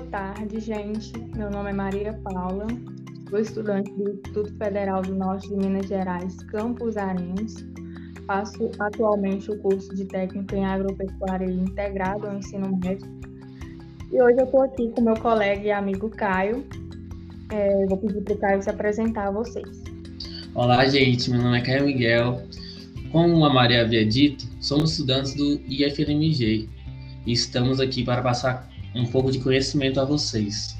boa tarde, gente. Meu nome é Maria Paula, sou estudante do Instituto Federal do Norte de Minas Gerais, Campos Arenas. Faço atualmente o curso de técnico em agropecuária integrado ao ensino médio. E hoje eu estou aqui com meu colega e amigo Caio. É, vou pedir para o Caio se apresentar a vocês. Olá, gente. Meu nome é Caio Miguel. Como a Maria havia dito, somos estudantes do IFMG e estamos aqui para passar um pouco de conhecimento a vocês.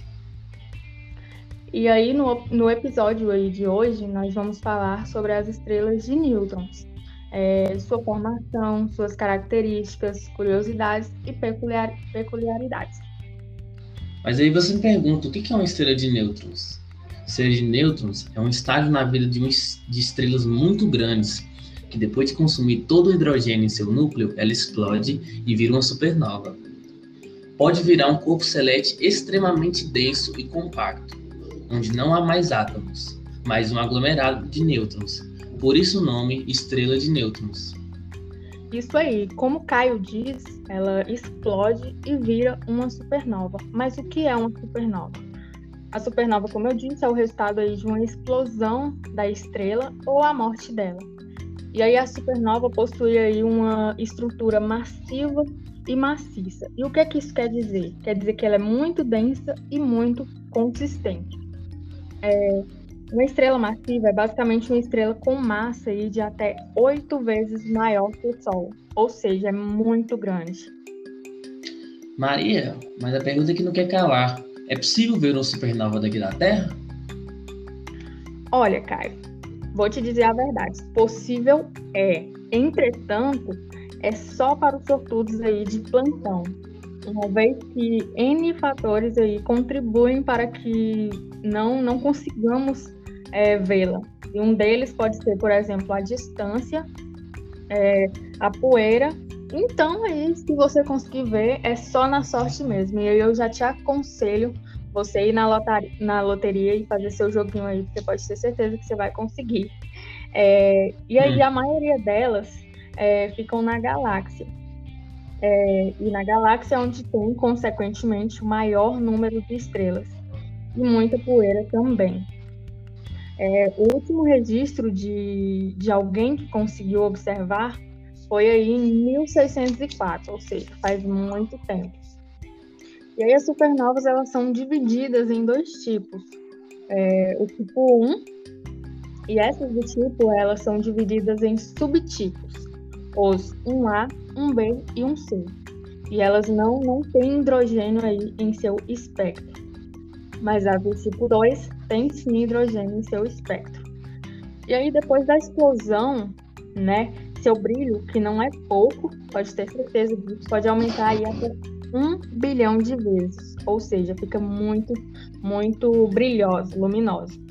E aí, no, no episódio aí de hoje, nós vamos falar sobre as estrelas de nêutrons, é, sua formação, suas características, curiosidades e peculiar, peculiaridades. Mas aí você me pergunta, o que é uma estrela de nêutrons? Estrela de nêutrons é um estágio na vida de, um, de estrelas muito grandes, que depois de consumir todo o hidrogênio em seu núcleo, ela explode e vira uma supernova pode virar um corpo celeste extremamente denso e compacto, onde não há mais átomos, mas um aglomerado de nêutrons. Por isso o nome estrela de nêutrons. Isso aí, como Caio diz, ela explode e vira uma supernova. Mas o que é uma supernova? A supernova, como eu disse, é o resultado aí de uma explosão da estrela ou a morte dela. E aí a supernova possui aí uma estrutura massiva e maciça. E o que, é que isso quer dizer? Quer dizer que ela é muito densa e muito consistente. É, uma estrela massiva é basicamente uma estrela com massa de até oito vezes maior que o Sol, ou seja, é muito grande. Maria, mas a pergunta que não quer calar: é possível ver uma supernova daqui da Terra? Olha, Caio, vou te dizer a verdade: possível é. Entretanto, é só para os sortudos aí de plantão, uma vez que N fatores aí contribuem para que não, não consigamos é, vê-la. E um deles pode ser, por exemplo, a distância, é, a poeira. Então, aí, se você conseguir ver, é só na sorte mesmo. E aí eu já te aconselho você ir na, lotaria, na loteria e fazer seu joguinho aí, porque pode ter certeza que você vai conseguir. É, e aí, hum. a maioria delas é, ficam na galáxia. É, e na galáxia é onde tem, consequentemente, o maior número de estrelas. E muita poeira também. É, o último registro de, de alguém que conseguiu observar foi aí em 1604, ou seja, faz muito tempo. E aí as supernovas elas são divididas em dois tipos. É, o tipo 1 e essas do tipo elas são divididas em subtipos os 1A, 1B e 1C. E elas não, não têm hidrogênio aí em seu espectro. Mas a do tipo 2 tem sim hidrogênio em seu espectro. E aí, depois da explosão, né, seu brilho, que não é pouco, pode ter certeza disso, pode aumentar aí até um bilhão de vezes. Ou seja, fica muito, muito brilhosa, luminosa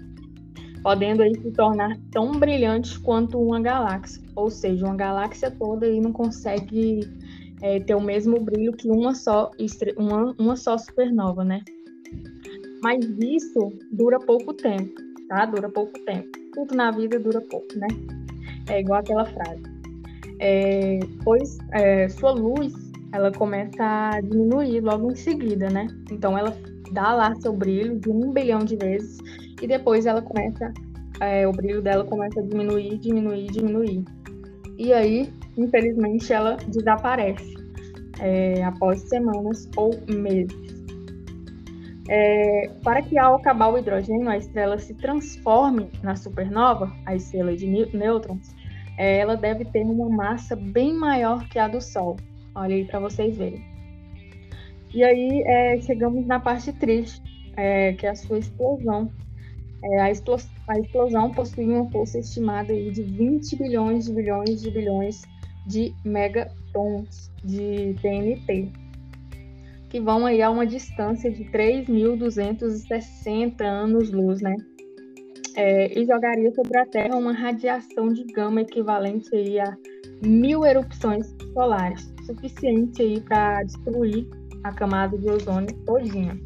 podendo aí se tornar tão brilhantes quanto uma galáxia. Ou seja, uma galáxia toda aí não consegue é, ter o mesmo brilho que uma só, uma, uma só supernova, né? Mas isso dura pouco tempo, tá? Dura pouco tempo. Tudo na vida dura pouco, né? É igual aquela frase. É, pois é, sua luz, ela começa a diminuir logo em seguida, né? Então ela dá lá seu brilho de um bilhão de vezes e depois ela começa, é, o brilho dela começa a diminuir, diminuir, diminuir. E aí, infelizmente, ela desaparece é, após semanas ou meses. É, para que ao acabar o hidrogênio a estrela se transforme na supernova, a estrela de nêutrons, é, ela deve ter uma massa bem maior que a do Sol. Olha aí para vocês verem. E aí é, chegamos na parte triste, é, que é a sua explosão. É, a, explosão, a, explosão possui uma força estimada aí de 20 bilhões de bilhões de bilhões de megatons de TNT, que vão aí a uma distância de 3.260 anos-luz, né? É, e jogaria sobre a Terra uma radiação de gama equivalente aí a mil erupções solares, suficiente aí para destruir a camada de ozônio todinha.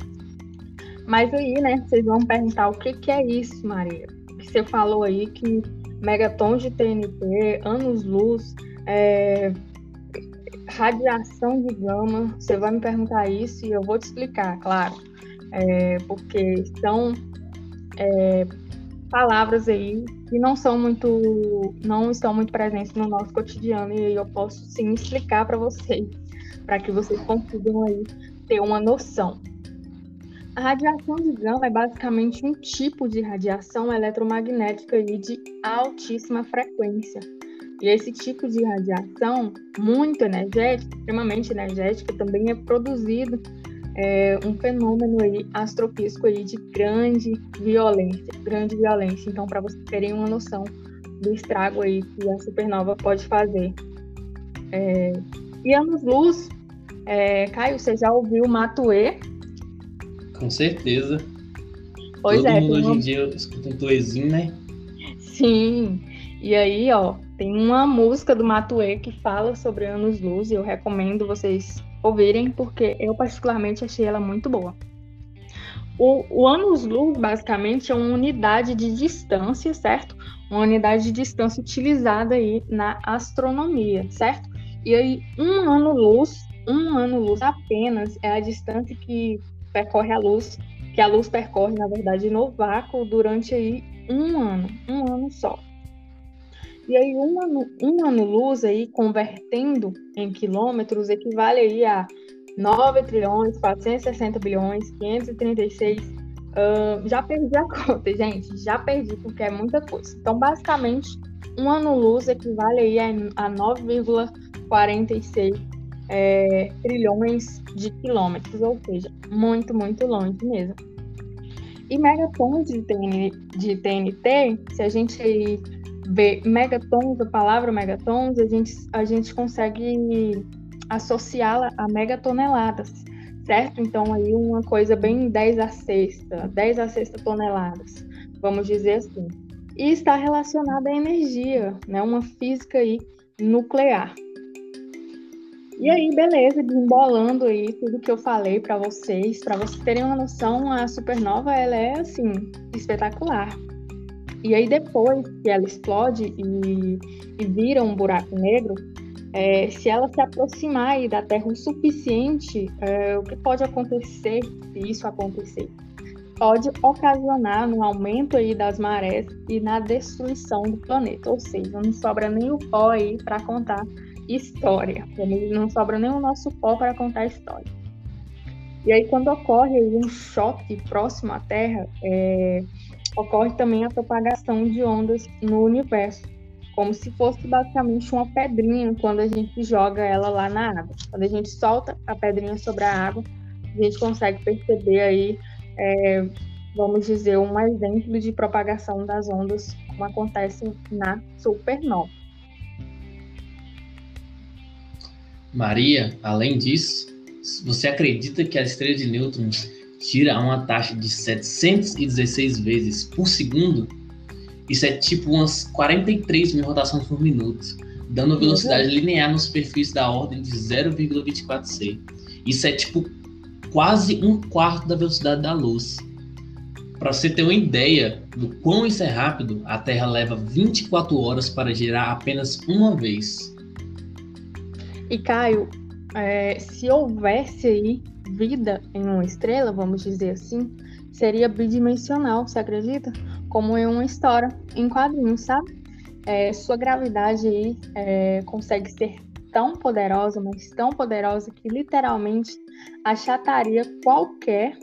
Mas aí, né, vocês vão perguntar o que, que é isso, Maria? Que você falou aí que megatons de TNT, anos-luz, é, radiação de gama, você vai me perguntar isso e eu vou te explicar, claro. é, porque são é, palavras aí que não são muito, não estão muito presentes no nosso cotidiano e eu posso sim explicar para vocês, para que vocês consigam aí ter uma noção. A radiação de gama é basicamente um tipo de radiação eletromagnética de altíssima frequência. E esse tipo de radiação, muito energética, extremamente energética, também é produzido é, um fenômeno aí astrofísico aí de grande violência, grande violência. Então, para vocês terem uma noção do estrago aí que a supernova pode fazer. É, e anos-luz, é, Caio, você já ouviu Matue? Com certeza. Pois Todo é. mundo hoje uma... em dia escuta um tuezinho, né? Sim. E aí, ó, tem uma música do Matue que fala sobre anos-luz e eu recomendo vocês ouvirem, porque eu particularmente achei ela muito boa. O, o anos-luz, basicamente, é uma unidade de distância, certo? Uma unidade de distância utilizada aí na astronomia, certo? E aí, um ano-luz, um ano-luz apenas é a distância que percorre a luz, que a luz percorre, na verdade, no vácuo durante aí um ano, um ano só. E aí, um ano, um ano luz aí, convertendo em quilômetros, equivale aí a 9 trilhões, 460 bilhões, 536. Uh, já perdi a conta, gente. Já perdi, porque é muita coisa. Então, basicamente, um ano luz equivale aí a, a 9,46 é, trilhões de quilômetros, ou seja, muito, muito longe mesmo. E megatons de, de TNT, se a gente vê megatons, a palavra megatons, a gente, a gente consegue associá-la a megatoneladas, certo? Então, aí uma coisa bem 10 a sexta, 10 a sexta toneladas, vamos dizer assim. E está relacionada à energia, né? Uma física aí nuclear. E aí, beleza, desembolando aí tudo que eu falei para vocês, para vocês terem uma noção, a supernova ela é assim espetacular. E aí depois que ela explode e, e vira um buraco negro, é, se ela se aproximar aí da Terra o suficiente, é, o que pode acontecer, se isso acontecer, pode ocasionar no aumento aí das marés e na destruição do planeta. Ou seja, não sobra nem o pó aí para contar história. Não sobra nem o nosso pó para contar história. E aí, quando ocorre um choque próximo à Terra, é, ocorre também a propagação de ondas no universo, como se fosse basicamente uma pedrinha quando a gente joga ela lá na água. Quando a gente solta a pedrinha sobre a água, a gente consegue perceber aí, é, vamos dizer, um exemplo de propagação das ondas, como acontece na supernova. Maria, além disso, você acredita que a estrela de nêutrons gira a uma taxa de 716 vezes por segundo? Isso é tipo umas 43 mil rotações por minuto, dando velocidade uhum. linear nos perfis da ordem de 0,24 c. Isso é tipo quase um quarto da velocidade da luz. Para você ter uma ideia do quão isso é rápido, a Terra leva 24 horas para girar apenas uma vez. E Caio, é, se houvesse aí vida em uma estrela, vamos dizer assim, seria bidimensional, você acredita? Como em uma história, em quadrinhos, sabe? É, sua gravidade aí é, consegue ser tão poderosa, mas tão poderosa que literalmente achataria qualquer,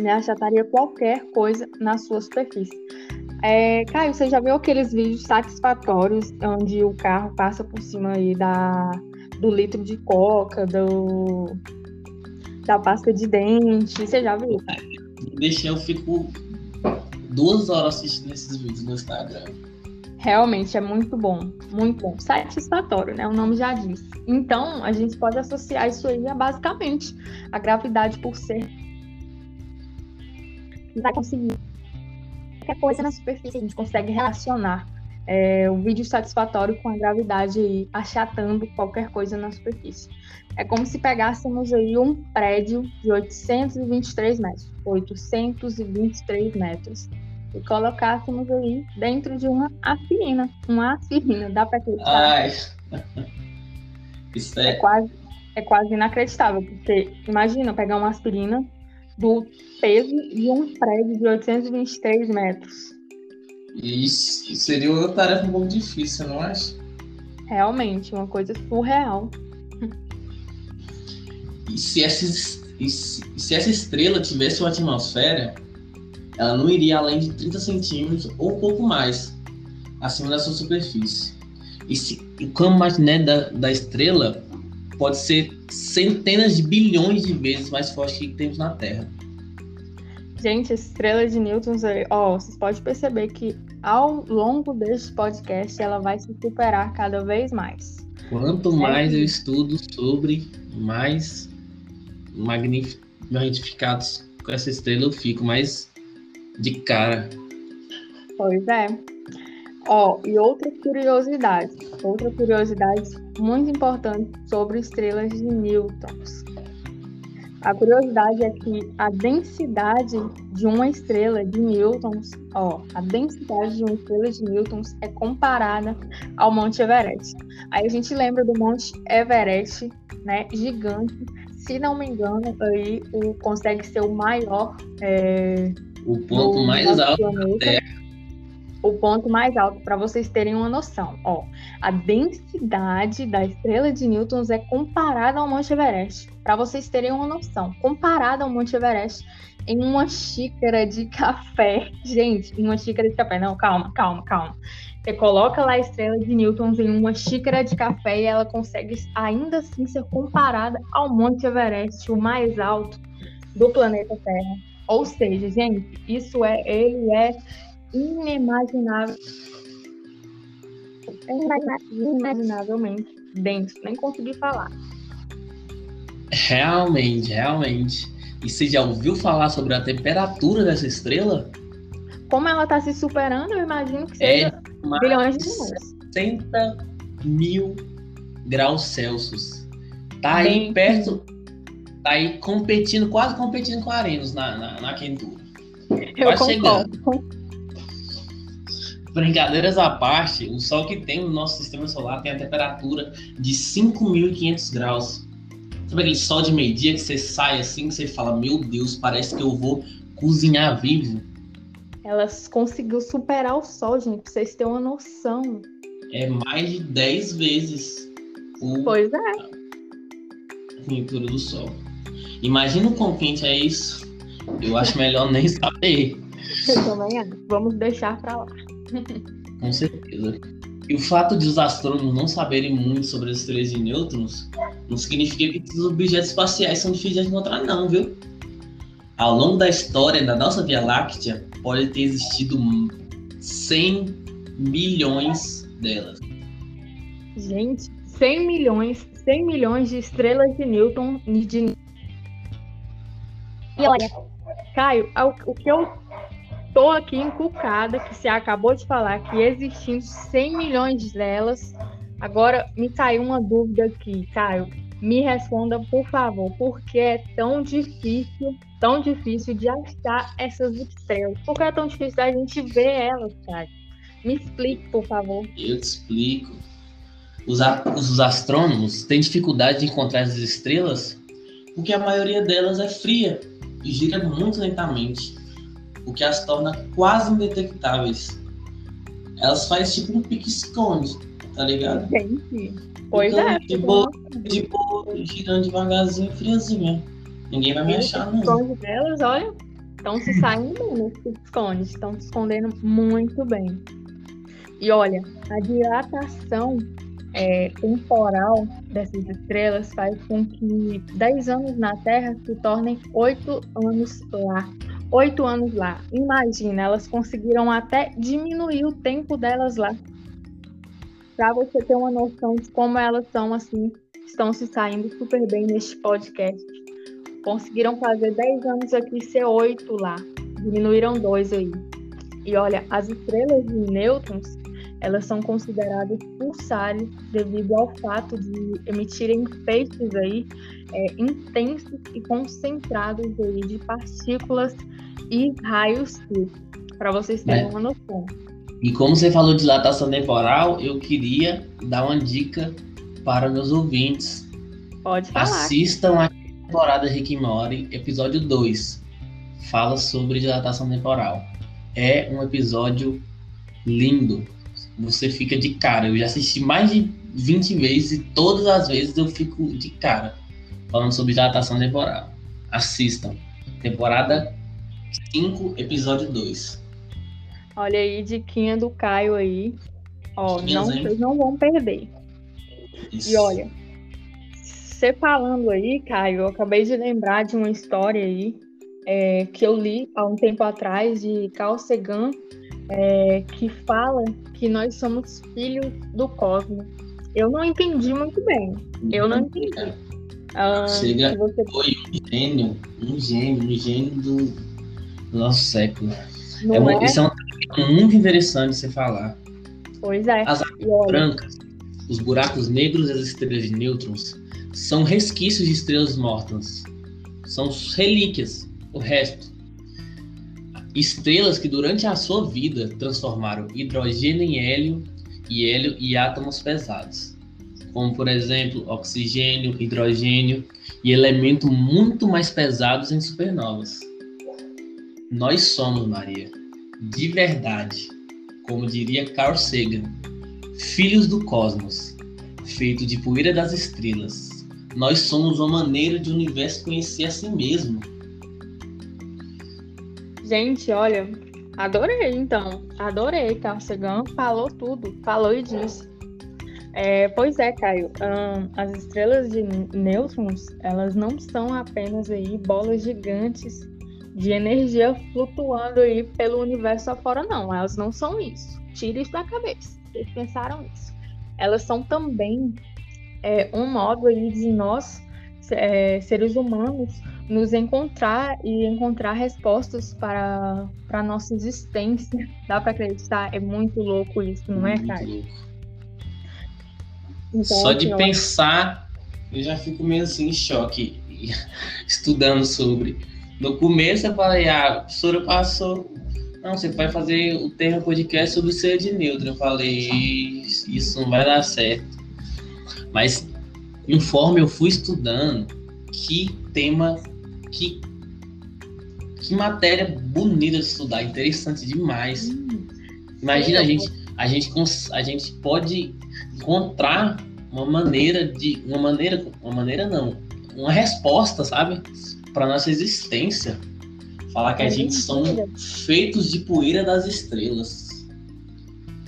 né, achataria qualquer coisa na sua superfície. É, Caio, você já viu aqueles vídeos satisfatórios onde o carro passa por cima aí da, do litro de coca, do, da pasta de dente. Você já viu? Deixa eu fico duas horas assistindo esses vídeos no Instagram. Realmente é muito bom, muito bom. Satisfatório, né? O nome já diz. Então, a gente pode associar isso aí a basicamente a gravidade por ser. Vai conseguir qualquer coisa na superfície, a gente consegue relacionar é, o vídeo satisfatório com a gravidade aí, achatando qualquer coisa na superfície. É como se pegássemos aí um prédio de 823 metros, 823 metros, e colocássemos aí dentro de uma aspirina, uma aspirina, dá para acreditar? Ai. Isso é... é quase é quase inacreditável, porque imagina pegar uma aspirina, do peso de um prédio de 823 metros. E isso seria uma tarefa um pouco difícil, não acha? Realmente, uma coisa surreal. E se essa, e se, se essa estrela tivesse uma atmosfera, ela não iria além de 30 centímetros ou um pouco mais acima da sua superfície. E, se, o campo magnético da, da estrela pode ser centenas de bilhões de vezes mais forte que temos na Terra. Gente, estrela de Newton, ó, vocês podem perceber que ao longo deste podcast ela vai se superar cada vez mais. Quanto mais eu estudo sobre, mais magnificados com essa estrela eu fico, mais de cara. Pois é. Ó, e outra curiosidade, outra curiosidade muito importante sobre estrelas de Newton. A curiosidade é que a densidade de uma estrela de Newtons, ó, a densidade de uma estrela de Newtons é comparada ao Monte Everest. Aí a gente lembra do Monte Everest, né, gigante. Se não me engano, aí o, consegue ser o maior. É, o ponto mais alto da Terra o ponto mais alto para vocês terem uma noção. Ó, a densidade da estrela de Newton é comparada ao Monte Everest. Para vocês terem uma noção, comparada ao Monte Everest em uma xícara de café. Gente, uma xícara de café. Não, calma, calma, calma. Você coloca lá a estrela de Newton em uma xícara de café e ela consegue ainda assim ser comparada ao Monte Everest, o mais alto do planeta Terra. Ou seja, gente, isso é, ele é inimaginável. Inimaginavelmente denso, nem consegui falar. Realmente, realmente. E você já ouviu falar sobre a temperatura dessa estrela? Como ela está se superando, eu imagino que seja é bilhões de anos. 60 mil graus Celsius. Tá aí Bem, perto, tá aí competindo, quase competindo com a Arenos na, na, na quentura. Eu quase concordo. chegando. Brincadeiras à parte, o Sol que tem no nosso sistema solar tem a temperatura de 5.500 graus. Sabe aquele sol de meio-dia que você sai assim, que você fala, meu Deus, parece que eu vou cozinhar vivo? Elas conseguiu superar o Sol, gente, pra vocês terem uma noção. É mais de 10 vezes o... Pois é. A temperatura do Sol. Imagina o quão quente é isso. Eu acho melhor nem saber. Eu também acho. Vamos deixar pra lá. Com certeza. E o fato de os astrônomos não saberem muito sobre as estrelas de nêutrons não significa que os objetos espaciais são difíceis de encontrar, não, viu? Ao longo da história da nossa Via Láctea, pode ter existido 100 milhões delas. Gente, 100 milhões, 100 milhões de estrelas de Newton de... E olha, Caio, o que eu Estou aqui encucada que você acabou de falar que existindo 100 milhões delas. Agora me saiu uma dúvida aqui, Caio. Me responda, por favor, por que é tão difícil, tão difícil de achar essas estrelas? Por que é tão difícil da gente ver elas, Caio? Me explique, por favor. Eu te explico. Os, os astrônomos têm dificuldade de encontrar essas estrelas porque a maioria delas é fria e gira muito lentamente o que as torna quase indetectáveis. Elas fazem tipo um pique-esconde, tá ligado? Entendi. Pois então, é. Tipo, tipo, girando devagarzinho, friazinha. Ninguém vai me achar, não. Os delas, olha, estão se saindo bem nesse pique-esconde. Estão se escondendo muito bem. E olha, a dilatação é, temporal dessas estrelas faz com que 10 anos na Terra se tornem 8 anos lá oito anos lá. Imagina, elas conseguiram até diminuir o tempo delas lá. Para você ter uma noção de como elas são assim, estão se saindo super bem neste podcast. Conseguiram fazer 10 anos aqui ser oito lá. Diminuíram dois aí. E olha, as estrelas de nêutrons, elas são consideradas pulsares devido ao fato de emitirem feixes aí é, intensos e concentrados aí de partículas e raios para vocês terem é. uma noção. E como você falou de dilatação temporal, eu queria dar uma dica para meus ouvintes. Pode falar. Assistam a temporada Rick and Morty, episódio 2. fala sobre dilatação temporal. É um episódio lindo. Você fica de cara. Eu já assisti mais de 20 vezes e todas as vezes eu fico de cara falando sobre dilatação temporal. Assistam. Temporada 5, episódio 2. Olha aí, diquinha do Caio aí. Ó, não, vocês não vão perder. Isso. E olha, você falando aí, Caio, eu acabei de lembrar de uma história aí é, que eu li há um tempo atrás de Carl Sagan, é, que fala que nós somos filhos do cosmos. Eu não entendi muito bem. Eu não entendi. Ah, Chega, você... foi um gênio, um gênio, um gênio do, nosso século. é, uma, é? Isso é um muito interessante você falar. Pois é. As águas brancas, os buracos negros e as estrelas de nêutrons são resquícios de estrelas mortas. São relíquias, o resto. Estrelas que durante a sua vida transformaram hidrogênio em hélio e hélio em átomos pesados como por exemplo oxigênio, hidrogênio e elementos muito mais pesados em supernovas. Nós somos, Maria, de verdade, como diria Carl Sagan, filhos do cosmos, feito de poeira das estrelas. Nós somos uma maneira de o universo conhecer a si mesmo. Gente, olha, adorei então. Adorei, Carl Sagan falou tudo, falou e disse. É, pois é, Caio. As estrelas de nêutrons, elas não são apenas aí bolas gigantes de energia flutuando aí pelo universo afora, não. Elas não são isso. Tire isso da cabeça. Vocês pensaram isso? Elas são também é, um modo aí de nós, é, seres humanos, nos encontrar e encontrar respostas para a nossa existência. Dá para acreditar? É muito louco isso, não é, Caio? Então, Só de pensar, eu já fico meio assim em choque, estudando sobre. No começo eu falei, ah, a professora passou. Não, você vai fazer o termo podcast sobre ser de neutro. Eu falei, isso não vai dar certo. Mas conforme eu fui estudando, que tema, que, que matéria bonita de estudar, interessante demais. Hum, Imagina a gente, a gente, a gente pode encontrar uma maneira de uma maneira uma maneira não uma resposta sabe? Para nossa existência. Falar que a gente são feitos de poeira das estrelas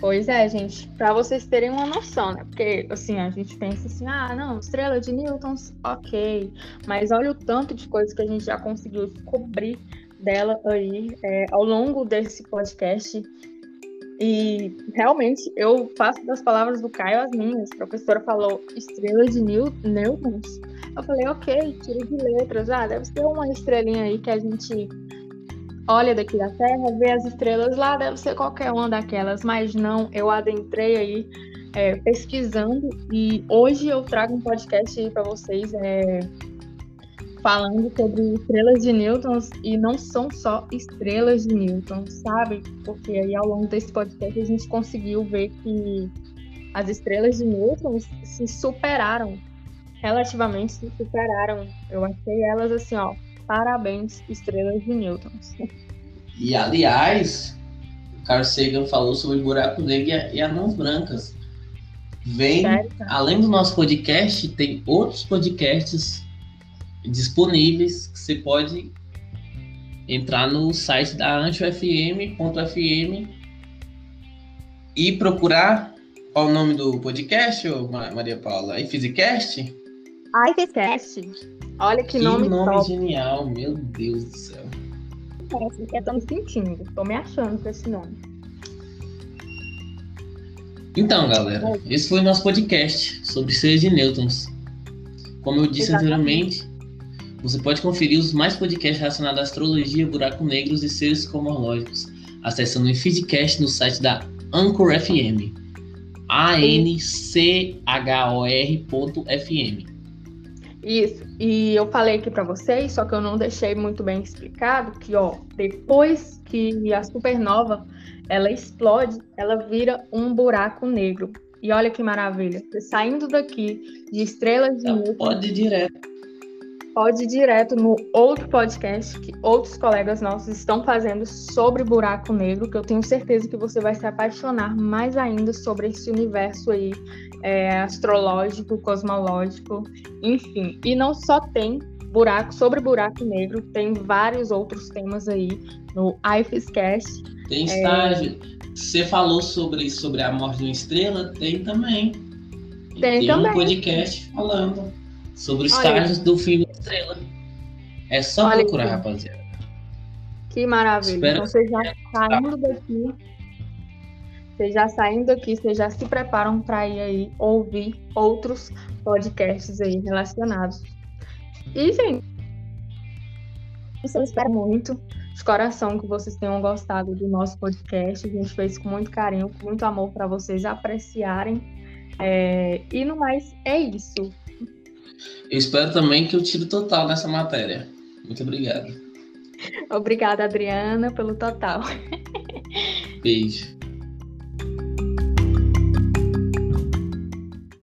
Pois é, gente, para vocês terem uma noção, né? Porque, assim, a gente pensa assim, ah, não, estrela de Newtons, ok. Mas olha o tanto de coisas que a gente já conseguiu descobrir dela aí é, ao longo desse podcast. E realmente eu faço das palavras do Caio as minhas. A professora falou estrelas de nêutrons. Eu falei, ok, tiro de letras. Ah, deve ser uma estrelinha aí que a gente olha daqui da Terra, vê as estrelas lá, deve ser qualquer uma daquelas. Mas não, eu adentrei aí é, pesquisando e hoje eu trago um podcast aí para vocês. É, falando sobre estrelas de nêutrons e não são só estrelas de nêutrons, sabe? Porque aí ao longo desse podcast a gente conseguiu ver que as estrelas de nêutrons se superaram, relativamente se superaram. Eu achei elas assim, ó, parabéns, estrelas de nêutrons. E aliás, o Carl Sagan falou sobre buraco negro e, anãs brancas. Vem, Sério? além do nosso podcast, tem outros podcasts disponíveis que você pode entrar no site da antiofm.fm e procurar qual o nome do podcast, Maria Paula? iFizicast? iFizicast. Olha que, que nome, nome top. genial, meu Deus do céu. Eu tô me sentindo, tô me achando com esse nome. Então, galera, esse foi o nosso podcast sobre seres de nêutrons. Como eu disse Exatamente. anteriormente, você pode conferir os mais podcasts relacionados à astrologia, buracos negros e seres cosmológicos, acessando o Feedcast no site da Anchor FM. A-N-C-H-O-R.fm. Isso. E eu falei aqui para vocês, só que eu não deixei muito bem explicado que, ó, depois que a supernova ela explode, ela vira um buraco negro. E olha que maravilha. Saindo daqui de estrelas de Pode ir direto pode ir direto no outro podcast que outros colegas nossos estão fazendo sobre buraco negro, que eu tenho certeza que você vai se apaixonar mais ainda sobre esse universo aí é, astrológico, cosmológico, enfim. E não só tem buraco sobre buraco negro, tem vários outros temas aí no IFSCast. Tem estágio. É... Você falou sobre, sobre a morte de uma estrela? Tem também. Tem, tem também. um podcast falando sobre os estágios do filme Estrela. É só Olha procurar, rapaziada. Que maravilha. Espero então você já saindo daqui. Vocês já saindo daqui, vocês já se preparam para ir aí ouvir outros podcasts aí relacionados. E, gente, eu espero muito de coração que vocês tenham gostado do nosso podcast. A gente fez com muito carinho, com muito amor para vocês apreciarem. É... E no mais, é isso. Eu espero também que eu tire total nessa matéria. Muito obrigado. Obrigada, Adriana, pelo total. Beijo.